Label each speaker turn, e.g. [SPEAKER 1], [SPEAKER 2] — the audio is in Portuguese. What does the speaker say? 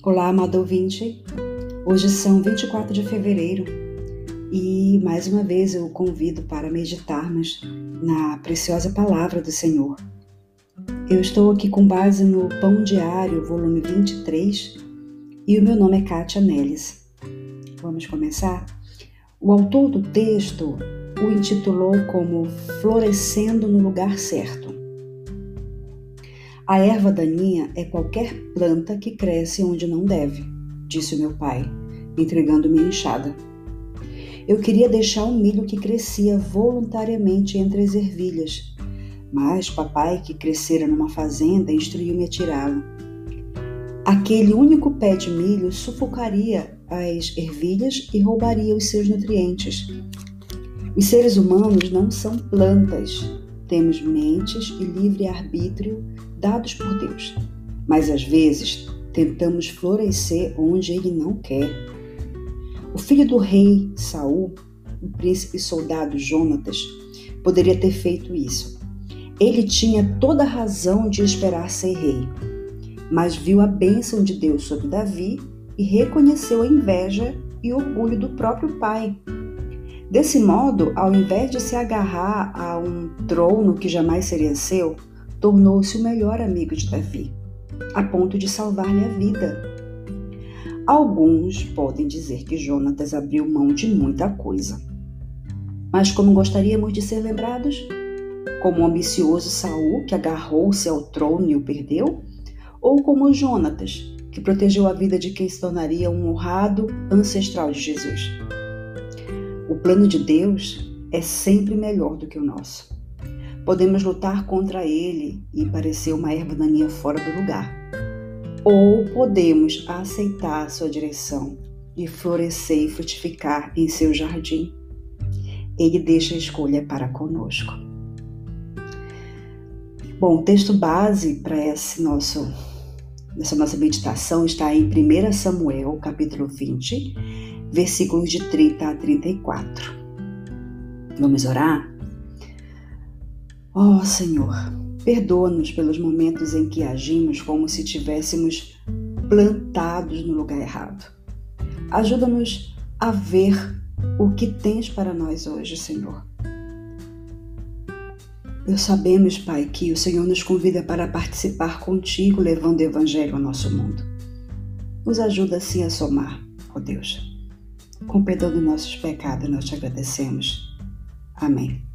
[SPEAKER 1] Olá, amado ouvinte. Hoje são 24 de fevereiro e mais uma vez eu o convido para meditarmos na preciosa palavra do Senhor. Eu estou aqui com base no Pão Diário, volume 23, e o meu nome é Kátia Neles. Vamos começar? O autor do texto o intitulou como Florescendo no Lugar Certo. A erva daninha é qualquer planta que cresce onde não deve, disse meu pai, entregando-me a enxada. Eu queria deixar o milho que crescia voluntariamente entre as ervilhas, mas papai, que crescera numa fazenda, instruiu-me a tirá-lo. Aquele único pé de milho sufocaria as ervilhas e roubaria os seus nutrientes. Os seres humanos não são plantas, temos mentes e livre arbítrio dados por Deus, mas às vezes tentamos florescer onde ele não quer. O filho do rei Saul, o príncipe soldado Jonatas, poderia ter feito isso. Ele tinha toda a razão de esperar ser rei, mas viu a bênção de Deus sobre Davi e reconheceu a inveja e orgulho do próprio pai. Desse modo, ao invés de se agarrar a um trono que jamais seria seu, tornou-se o melhor amigo de Davi, a ponto de salvar-lhe a vida. Alguns podem dizer que Jonatas abriu mão de muita coisa. Mas como gostaríamos de ser lembrados? Como o ambicioso Saul, que agarrou-se ao trono e o perdeu? Ou como Jonatas, que protegeu a vida de quem se tornaria um honrado ancestral de Jesus? O plano de Deus é sempre melhor do que o nosso. Podemos lutar contra ele e parecer uma erva daninha fora do lugar. Ou podemos aceitar sua direção e florescer e frutificar em seu jardim. Ele deixa a escolha para conosco. Bom, o texto base para esse nosso essa nossa meditação está em 1 Samuel, capítulo 20, versículos de 30 a 34. Vamos orar? Oh, Senhor, perdoa-nos pelos momentos em que agimos como se tivéssemos plantados no lugar errado. Ajuda-nos a ver o que tens para nós hoje, Senhor. Nós sabemos, Pai, que o Senhor nos convida para participar contigo, levando o Evangelho ao nosso mundo. Nos ajuda assim a somar, ó Deus. Com perdão dos nossos pecados, nós te agradecemos. Amém.